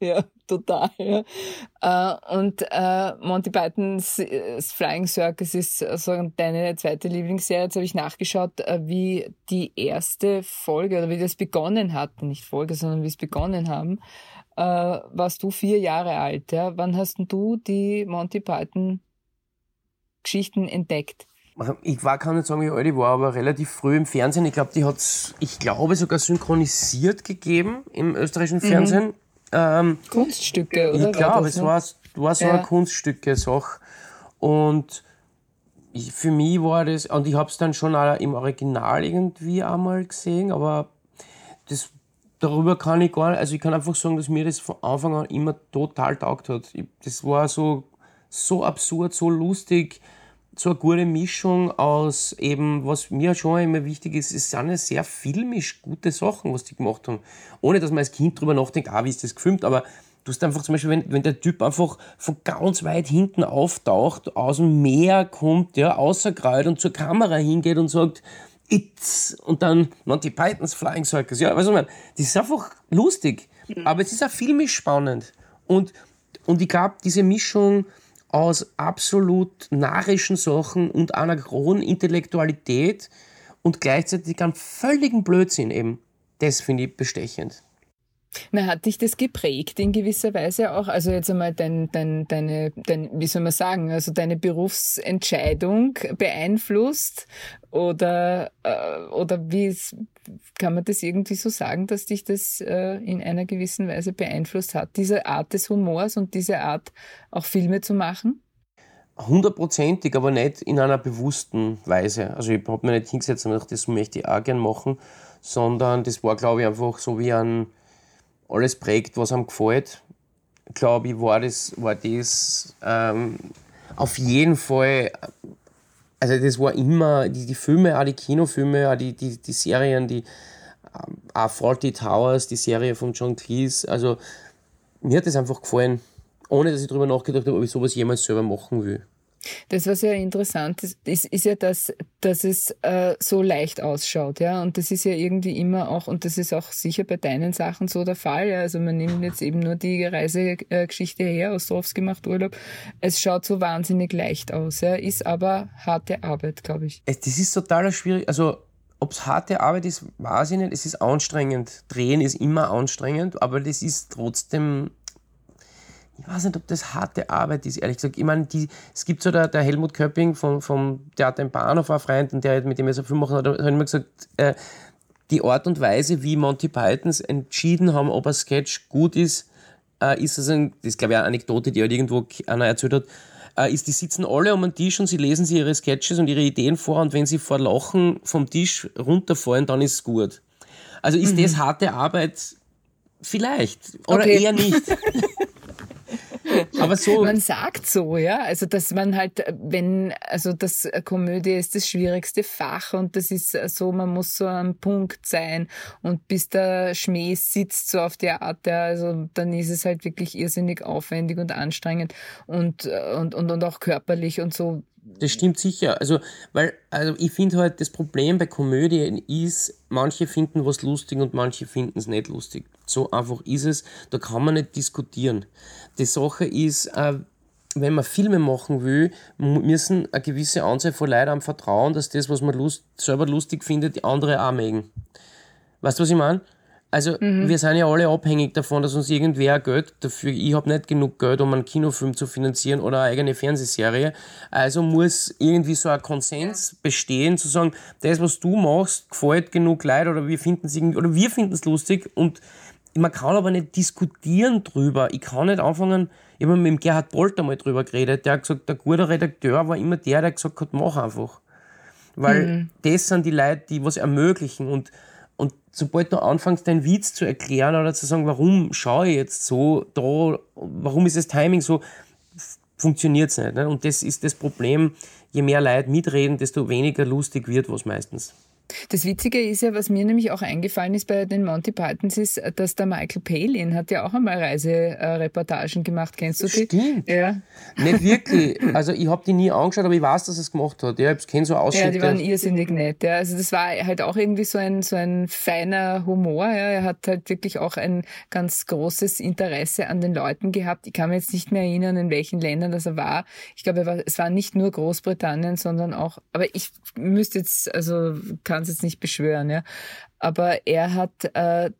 Ja, total. Ja. Äh, und äh, Monty Pythons äh, Flying Circus ist also deine zweite Lieblingsserie. Jetzt habe ich nachgeschaut, äh, wie die erste Folge oder wie das begonnen hat, nicht Folge, sondern wie es begonnen haben äh, warst du vier Jahre alt. Ja? Wann hast du die Monty Python Geschichten entdeckt? Ich war, kann nicht sagen, wie alt ich war, aber relativ früh im Fernsehen. Ich glaube, die hat es, ich glaube, sogar synchronisiert gegeben im österreichischen mhm. Fernsehen. Mhm. Ähm, Kunststücke, oder? Ich glaube, es war, war so ja. eine Kunststücke-Sache. Und ich, für mich war das, und ich habe es dann schon im Original irgendwie einmal gesehen, aber das darüber kann ich gar nicht, also ich kann einfach sagen, dass mir das von Anfang an immer total taugt hat. Ich, das war so, so absurd, so lustig, so eine gute Mischung aus eben, was mir schon immer wichtig ist, es sind ja sehr filmisch gute Sachen, was die gemacht haben. Ohne, dass man als Kind drüber nachdenkt, ah, wie ist das gefilmt, aber du hast einfach zum Beispiel, wenn, wenn der Typ einfach von ganz weit hinten auftaucht, aus dem Meer kommt, ja, außer Kreuz und zur Kamera hingeht und sagt, It's und dann Monty Pythons Flying Circus. Ja, weißt du, man, das ist einfach lustig, mhm. aber es ist auch filmisch spannend. Und, und ich glaube, diese Mischung aus absolut narrischen Sachen und einer hohen Intellektualität und gleichzeitig einem völligen Blödsinn eben, das finde ich bestechend. Na, hat dich das geprägt in gewisser Weise auch? Also jetzt einmal dein, dein, deine, dein, wie soll man sagen, also deine Berufsentscheidung beeinflusst oder, äh, oder wie kann man das irgendwie so sagen, dass dich das äh, in einer gewissen Weise beeinflusst hat? Diese Art des Humors und diese Art auch Filme zu machen? Hundertprozentig, aber nicht in einer bewussten Weise. Also ich habe mir nicht hingesetzt und gedacht, das möchte ich auch gern machen, sondern das war, glaube ich, einfach so wie ein alles prägt, was einem gefällt, glaube ich, war das, war das ähm, auf jeden Fall, also das war immer, die, die Filme, auch die Kinofilme, auch die, die, die Serien, die ähm, auch Faulty Towers, die Serie von John Cleese, also mir hat das einfach gefallen, ohne dass ich darüber nachgedacht habe, ob ich sowas jemals selber machen will. Das, was ja interessant ist, ist, ist ja, dass, dass es äh, so leicht ausschaut, ja. Und das ist ja irgendwie immer auch, und das ist auch sicher bei deinen Sachen so der Fall, ja. Also man nimmt jetzt eben nur die Reisegeschichte her, Ostrowski macht Urlaub. Es schaut so wahnsinnig leicht aus, ja. Ist aber harte Arbeit, glaube ich. Das ist total schwierig. Also, ob es harte Arbeit ist, weiß ich nicht. Es ist anstrengend. Drehen ist immer anstrengend, aber das ist trotzdem ich weiß nicht, ob das harte Arbeit ist, ehrlich gesagt. Ich meine, die, es gibt so der, der Helmut Köpping vom, vom Theater im Bahnhof, ein Freund, und der mit dem wir so viel machen, hat, hat immer gesagt, äh, die Art und Weise, wie Monty Pythons entschieden haben, ob ein Sketch gut ist, äh, ist das ein, das ist glaube ich eine Anekdote, die halt irgendwo einer erzählt hat, äh, ist, die sitzen alle um den Tisch und sie lesen sich ihre Sketches und ihre Ideen vor und wenn sie vor Lachen vom Tisch runterfallen, dann ist es gut. Also ist mhm. das harte Arbeit? Vielleicht. Oder okay. eher nicht. Aber so. Man sagt so, ja. Also, dass man halt, wenn, also das Komödie ist das schwierigste Fach und das ist so, man muss so am Punkt sein und bis der Schmäh sitzt so auf der Art, ja, also dann ist es halt wirklich irrsinnig aufwendig und anstrengend und, und, und, und auch körperlich und so das stimmt sicher. Also, weil, also ich finde halt, das Problem bei Komödien ist, manche finden was lustig und manche finden es nicht lustig. So einfach ist es. Da kann man nicht diskutieren. Die Sache ist, äh, wenn man Filme machen will, müssen eine gewisse Anzahl von Leuten am vertrauen, dass das, was man lust, selber lustig findet, die andere auch mögen. Weißt du, was ich meine? Also mhm. wir sind ja alle abhängig davon, dass uns irgendwer Geld dafür, ich habe nicht genug Geld, um einen Kinofilm zu finanzieren oder eine eigene Fernsehserie. Also muss irgendwie so ein Konsens bestehen, zu sagen, das, was du machst, gefällt genug Leid oder wir finden es irgendwie, oder wir finden es lustig und man kann aber nicht diskutieren drüber. Ich kann nicht anfangen, ich habe mit dem Gerhard Polter mal drüber geredet, der hat gesagt, der gute Redakteur war immer der, der gesagt hat, mach einfach. Weil mhm. das sind die Leute, die was ermöglichen und und sobald du anfängst, deinen Witz zu erklären oder zu sagen, warum schaue ich jetzt so da, warum ist das Timing so, funktioniert es nicht. Ne? Und das ist das Problem, je mehr Leute mitreden, desto weniger lustig wird was meistens. Das Witzige ist ja, was mir nämlich auch eingefallen ist bei den Monty Pythons, ist, dass der Michael Palin hat ja auch einmal Reisereportagen gemacht. Kennst du die? Stimmt. Ja. Nicht wirklich. Also ich habe die nie angeschaut, aber ich weiß, dass er es gemacht hat. Ja, ich kenne so Ausschnitte. Ja, die waren irrsinnig nett. Ja. Also das war halt auch irgendwie so ein, so ein feiner Humor. Ja. Er hat halt wirklich auch ein ganz großes Interesse an den Leuten gehabt. Ich kann mich jetzt nicht mehr erinnern, in welchen Ländern das er war. Ich glaube, es war nicht nur Großbritannien, sondern auch, aber ich müsste jetzt, also kann es jetzt nicht beschwören, ja. Aber er hat äh,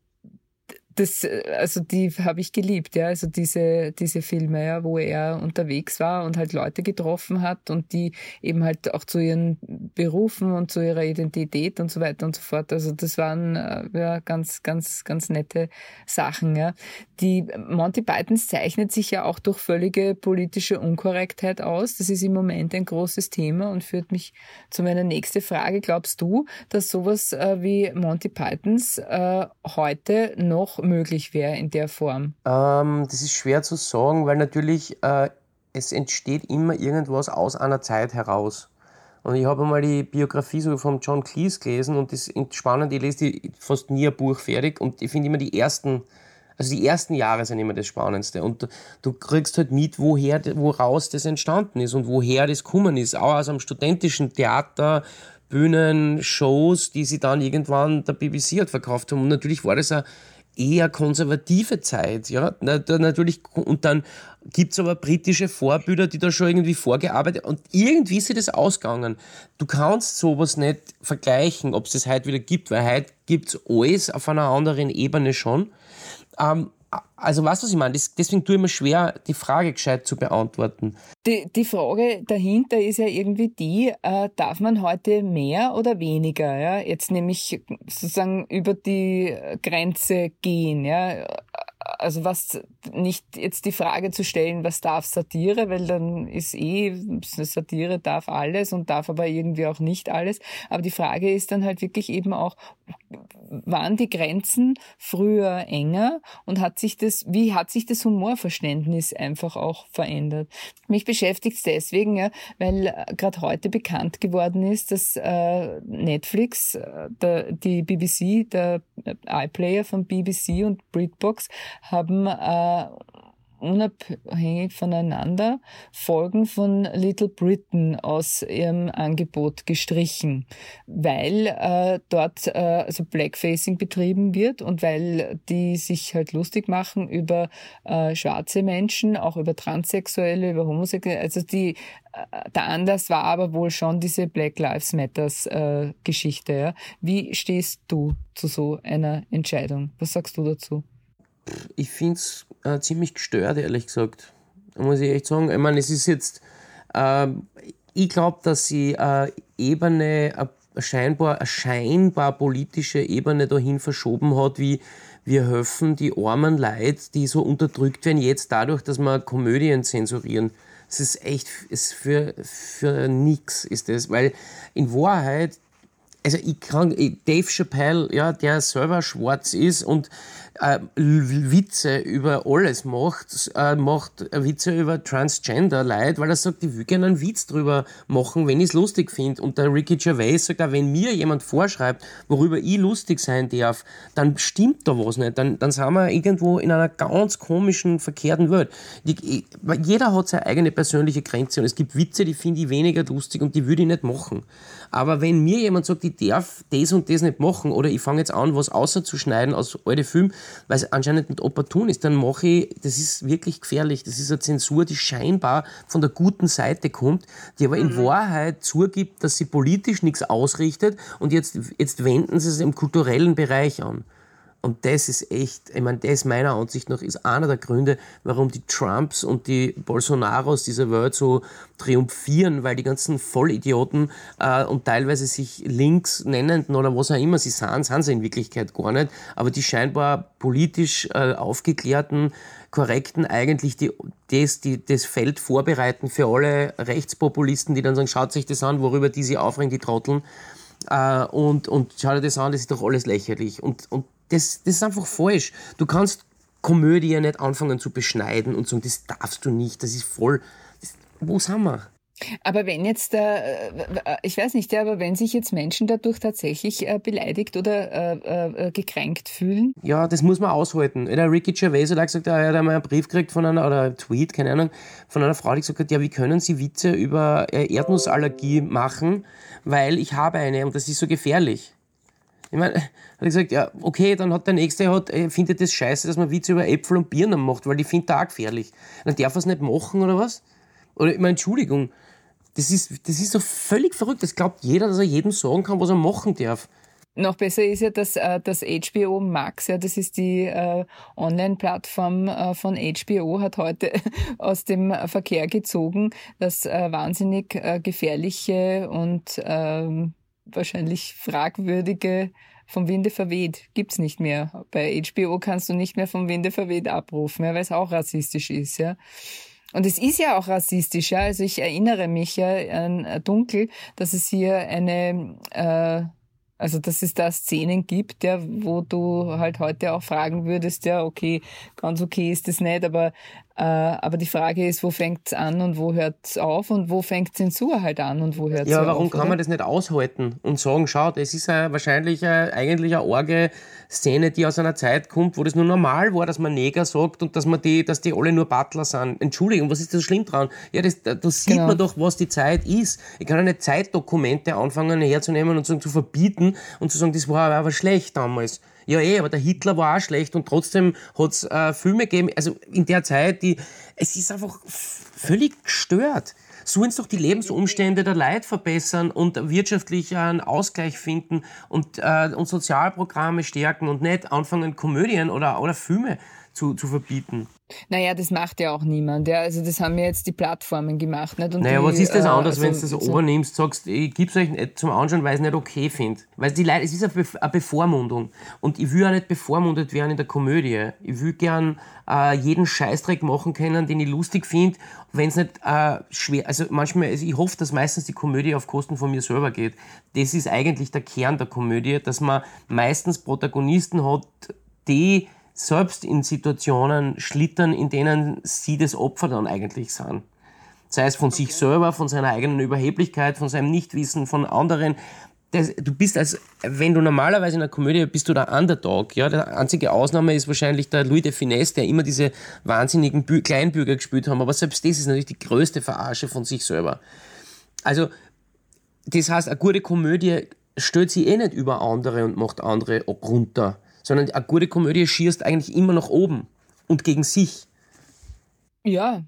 das, also die habe ich geliebt, ja, also diese, diese Filme, ja, wo er unterwegs war und halt Leute getroffen hat und die eben halt auch zu ihren Berufen und zu ihrer Identität und so weiter und so fort. Also das waren äh, ja ganz, ganz, ganz nette Sachen, ja. Die Monty Pythons zeichnet sich ja auch durch völlige politische Unkorrektheit aus. Das ist im Moment ein großes Thema und führt mich zu meiner nächsten Frage. Glaubst du, dass sowas äh, wie Monty Pythons äh, heute noch möglich wäre in der Form? Ähm, das ist schwer zu sagen, weil natürlich äh, es entsteht immer irgendwas aus einer Zeit heraus. Und ich habe einmal die Biografie so von John Cleese gelesen und das ist spannend, ich lese die fast nie ein Buch fertig und ich finde immer die ersten, also die ersten Jahre sind immer das Spannendste. Und du kriegst halt mit, woher, woraus das entstanden ist und woher das gekommen ist. Auch aus einem studentischen Theater, Bühnen, Shows, die sie dann irgendwann der BBC hat verkauft haben. Und natürlich war das ein eher konservative Zeit, ja, natürlich, und dann gibt's aber britische Vorbilder, die da schon irgendwie vorgearbeitet und irgendwie ist sich das ausgegangen. Du kannst sowas nicht vergleichen, ob es das heute wieder gibt, weil heute gibt's alles auf einer anderen Ebene schon. Ähm, also weißt du, was ich meine? deswegen tue ich mir schwer, die Frage gescheit zu beantworten. Die, die Frage dahinter ist ja irgendwie die, äh, darf man heute mehr oder weniger, ja, jetzt nämlich sozusagen über die Grenze gehen, ja, also was nicht jetzt die Frage zu stellen, was darf Satire, weil dann ist eh, Satire darf alles und darf aber irgendwie auch nicht alles. Aber die Frage ist dann halt wirklich eben auch, waren die Grenzen früher enger und hat sich das, wie hat sich das Humorverständnis einfach auch verändert? Mich beschäftigt es deswegen, ja, weil äh, gerade heute bekannt geworden ist, dass äh, Netflix, äh, der, die BBC, der äh, iPlayer von BBC und BritBox haben äh, unabhängig voneinander Folgen von Little Britain aus ihrem Angebot gestrichen, weil äh, dort äh, also Blackfacing betrieben wird und weil die sich halt lustig machen über äh, schwarze Menschen, auch über Transsexuelle, über Homosexuelle. Also die äh, der Anlass war aber wohl schon diese Black Lives Matters äh, Geschichte. Ja? Wie stehst du zu so einer Entscheidung? Was sagst du dazu? Ich finde es äh, ziemlich gestört, ehrlich gesagt. Muss ich echt sagen. Ich meine, es ist jetzt, äh, ich glaube, dass sie äh, Ebene ein scheinbar eine scheinbar politische Ebene dahin verschoben hat, wie wir helfen die armen Leute, die so unterdrückt werden, jetzt dadurch, dass wir Komödien zensurieren. Das ist echt ist für, für nix, ist das. Weil in Wahrheit, also ich kann, Dave Chappelle, ja, der selber schwarz ist und äh, Witze über alles macht, äh, macht Witze über Transgender Leid, weil er sagt, ich will gerne einen Witz drüber machen, wenn ich es lustig finde. Und der Ricky Gervais sagt auch, wenn mir jemand vorschreibt, worüber ich lustig sein darf, dann stimmt da was nicht. Dann, dann sind wir irgendwo in einer ganz komischen, verkehrten Welt. Die, jeder hat seine eigene persönliche Grenze und es gibt Witze, die finde ich weniger lustig und die würde ich nicht machen. Aber wenn mir jemand sagt, ich darf das und das nicht machen oder ich fange jetzt an, was außerzuschneiden aus alten Filmen, weil es anscheinend nicht opportun ist, dann mache ich, das ist wirklich gefährlich. Das ist eine Zensur, die scheinbar von der guten Seite kommt, die aber in mhm. Wahrheit zugibt, dass sie politisch nichts ausrichtet und jetzt, jetzt wenden sie es im kulturellen Bereich an. Und das ist echt, ich meine, das meiner Ansicht nach ist einer der Gründe, warum die Trumps und die Bolsonaros dieser Welt so triumphieren, weil die ganzen Vollidioten äh, und teilweise sich links nennenden oder was auch immer sie sind, sind sie in Wirklichkeit gar nicht, aber die scheinbar politisch äh, aufgeklärten, korrekten eigentlich die, das, die, das Feld vorbereiten für alle Rechtspopulisten, die dann sagen, schaut sich das an, worüber die sich aufregen, die Trotteln. Uh, und, und schau dir das an, das ist doch alles lächerlich. Und, und das, das ist einfach falsch. Du kannst Komödie nicht anfangen zu beschneiden und sagen, das darfst du nicht, das ist voll. Das, wo sind wir? Aber wenn jetzt, äh, ich weiß nicht, aber wenn sich jetzt Menschen dadurch tatsächlich äh, beleidigt oder äh, äh, gekränkt fühlen? Ja, das muss man aushalten. Der Ricky Gervais hat gesagt, er hat einmal einen Brief gekriegt von einer, oder einen Tweet, keine Ahnung, von einer Frau, die gesagt hat, ja, wie können Sie Witze über äh, Erdnussallergie machen, weil ich habe eine und das ist so gefährlich. Ich meine, hat er gesagt, ja, okay, dann hat der Nächste, hat, er findet das scheiße, dass man Witze über Äpfel und Birnen macht, weil die findet er auch gefährlich. Dann darf er es nicht machen, oder was? Oder, ich meine, Entschuldigung, das ist, das ist so völlig verrückt. Das glaubt jeder, dass er jedem sagen kann, was er machen darf. Noch besser ist ja, dass äh, das HBO Max, ja, das ist die äh, Online-Plattform äh, von HBO, hat heute aus dem Verkehr gezogen, dass äh, wahnsinnig äh, gefährliche und ähm, wahrscheinlich fragwürdige vom Winde verweht gibt's nicht mehr. Bei HBO kannst du nicht mehr vom Winde verweht abrufen, ja, weil es auch rassistisch ist, ja. Und es ist ja auch rassistisch, ja. Also ich erinnere mich ja an Dunkel, dass es hier eine, äh, also dass es da Szenen gibt, ja, wo du halt heute auch fragen würdest, ja, okay, ganz okay ist das nicht, aber äh, aber die Frage ist, wo fängt es an und wo hört es auf und wo fängt Zensur halt an und wo hört es ja, auf? Ja, warum kann oder? man das nicht aushalten und sagen, schaut, es ist ja wahrscheinlich eine, eigentlich eine arge Szene, die aus einer Zeit kommt, wo das nur normal war, dass man Neger sagt und dass man die, dass die alle nur Butler sind. Entschuldigung, was ist da so schlimm dran? Ja, das, da, sieht genau. man doch, was die Zeit ist. Ich kann ja nicht Zeitdokumente anfangen herzunehmen und zu verbieten und zu sagen, das war aber schlecht damals. Ja, eh, aber der Hitler war auch schlecht und trotzdem hat es äh, Filme gegeben, also in der Zeit, die, es ist einfach völlig gestört. Sollen doch die Lebensumstände der Leute verbessern und wirtschaftlich einen Ausgleich finden und, äh, und Sozialprogramme stärken und nicht anfangen, Komödien oder, oder Filme zu, zu verbieten. Naja, das macht ja auch niemand. Ja. Also das haben ja jetzt die Plattformen gemacht. Nicht? Und naja, die, was ist das äh, anders, also, wenn du das so übernimmst, sagst, ich gebe es euch nicht zum Anschauen, weil ich es nicht okay finde. Weil die Leute, es ist eine, Be eine Bevormundung. Und ich will auch nicht bevormundet werden in der Komödie. Ich will gern äh, jeden Scheißdreck machen können, den ich lustig finde, wenn es nicht äh, schwer, also manchmal, also ich hoffe, dass meistens die Komödie auf Kosten von mir selber geht. Das ist eigentlich der Kern der Komödie, dass man meistens Protagonisten hat, die selbst in Situationen schlittern, in denen sie das Opfer dann eigentlich sind. Sei es von okay. sich selber, von seiner eigenen Überheblichkeit, von seinem Nichtwissen, von anderen. Das, du bist als, wenn du normalerweise in einer Komödie bist du der Underdog, ja. Die einzige Ausnahme ist wahrscheinlich der Louis de Finesse, der immer diese wahnsinnigen Bü Kleinbürger gespielt haben. Aber selbst das ist natürlich die größte Verarsche von sich selber. Also, das heißt, eine gute Komödie stellt sich eh nicht über andere und macht andere runter sondern eine gute Komödie schießt eigentlich immer nach oben und gegen sich. Ja.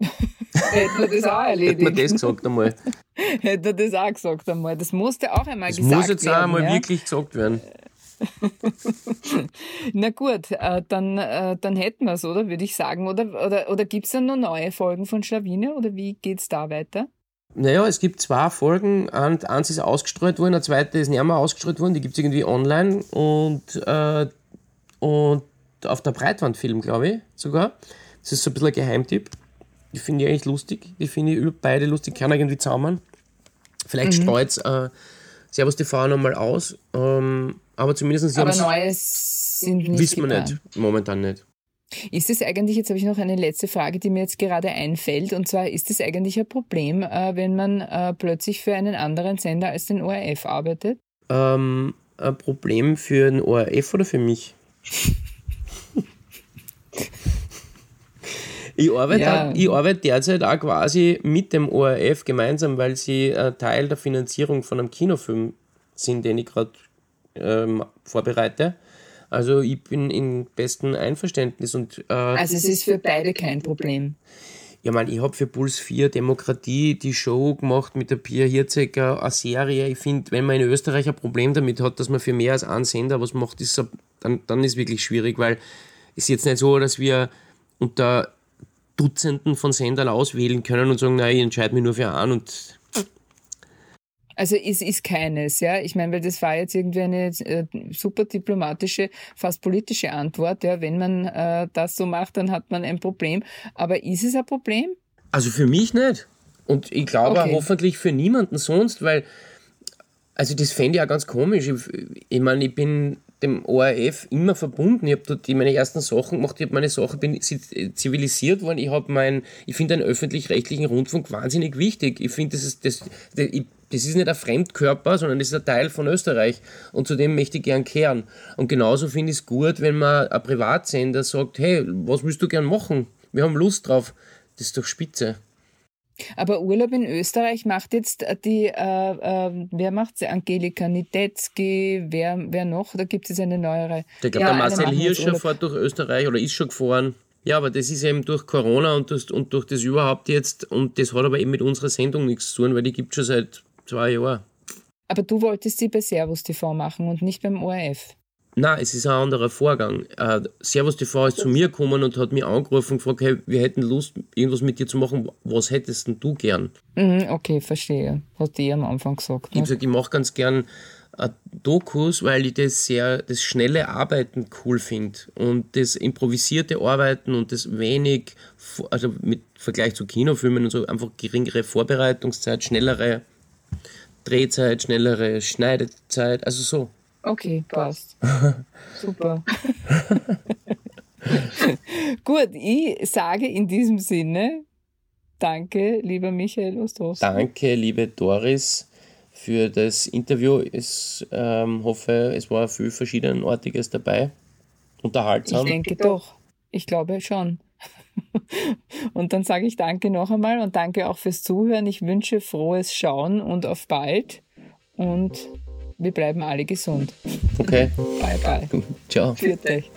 Hätten wir das auch erledigt. Hätten wir das gesagt einmal. Hätten wir das auch gesagt einmal. Das musste auch einmal das gesagt werden. Das muss jetzt auch einmal ja? wirklich gesagt werden. Na gut, äh, dann, äh, dann hätten wir es, oder? Würde ich sagen. Oder, oder, oder gibt es dann noch neue Folgen von Schlawine? Oder wie geht es da weiter? Naja, es gibt zwei Folgen. Eins ist ausgestrahlt worden, der zweite ist nicht mehr ausgestrahlt worden. Die gibt es irgendwie online und, äh, und auf der Breitwandfilm, glaube ich, sogar. Das ist so ein bisschen ein Geheimtipp. Die finde ich eigentlich lustig. Die finde ich beide lustig, kann irgendwie zaubern. Vielleicht mhm. streut äh, Servus TV nochmal aus. Ähm, aber zumindest. Aber Neues sind nicht. Wissen wir nicht. Momentan nicht. Ist es eigentlich, jetzt habe ich noch eine letzte Frage, die mir jetzt gerade einfällt, und zwar ist es eigentlich ein Problem, äh, wenn man äh, plötzlich für einen anderen Sender als den ORF arbeitet? Ähm, ein Problem für den ORF oder für mich? ich, arbeite ja. ich arbeite derzeit auch quasi mit dem ORF gemeinsam, weil sie äh, Teil der Finanzierung von einem Kinofilm sind, den ich gerade ähm, vorbereite. Also ich bin in bestem Einverständnis. Und, äh, also es ist für beide kein Problem. Ja, man, ich habe für Puls 4 Demokratie die Show gemacht mit der Pia Hirzecker, eine Serie. Ich finde, wenn man in Österreich ein Problem damit hat, dass man für mehr als einen Sender was macht, ist, dann, dann ist wirklich schwierig, weil es ist jetzt nicht so, dass wir unter Dutzenden von Sendern auswählen können und sagen, nein, ich entscheide mich nur für einen und also es ist keines, ja. Ich meine, weil das war jetzt irgendwie eine äh, super diplomatische, fast politische Antwort. Ja, wenn man äh, das so macht, dann hat man ein Problem. Aber ist es ein Problem? Also für mich nicht. Und ich glaube okay. hoffentlich für niemanden sonst, weil, also das fände ich auch ganz komisch. Ich, ich meine, ich bin dem ORF immer verbunden. Ich habe dort meine ersten Sachen gemacht, ich habe meine Sachen, bin zivilisiert worden. Ich ich finde einen öffentlich-rechtlichen Rundfunk wahnsinnig wichtig. Ich finde, das ist, das, das, das ist nicht ein Fremdkörper, sondern das ist ein Teil von Österreich und zu dem möchte ich gern kehren. Und genauso finde ich es gut, wenn man ein Privatsender sagt, hey, was willst du gern machen? Wir haben Lust drauf. Das ist doch spitze. Aber Urlaub in Österreich macht jetzt die, äh, äh, wer macht sie? Angelika Nidetzky, wer, wer noch? Da gibt es eine neuere. Ich glaube, ja, der Marcel Hirscher fährt durch Österreich oder ist schon gefahren. Ja, aber das ist eben durch Corona und, das, und durch das überhaupt jetzt, und das hat aber eben mit unserer Sendung nichts zu tun, weil die gibt es schon seit zwei Jahren. Aber du wolltest sie bei Servus TV machen und nicht beim ORF. Nein, es ist ein anderer Vorgang. Uh, Servus TV ist zu mir gekommen und hat mich angerufen und gefragt, hey, wir hätten Lust, irgendwas mit dir zu machen. Was hättest denn du gern? Mhm, okay, verstehe. Hat die am Anfang gesagt. Ne? Ich habe gesagt, ich mache ganz gern uh, Dokus, weil ich das sehr, das schnelle Arbeiten cool finde und das improvisierte Arbeiten und das wenig, also mit Vergleich zu Kinofilmen und so, einfach geringere Vorbereitungszeit, schnellere Drehzeit, schnellere Schneidezeit, also so. Okay, passt. Super. Gut, ich sage in diesem Sinne, danke, lieber Michael Ostrowski. Danke, liebe Doris, für das Interview. Ich ähm, hoffe, es war viel Verschiedenartiges dabei. Unterhaltsam. Ich denke doch. Ich glaube schon. Und dann sage ich danke noch einmal und danke auch fürs Zuhören. Ich wünsche frohes Schauen und auf bald. Und wir bleiben alle gesund. Okay. Bye, bye. Ciao. Für dich.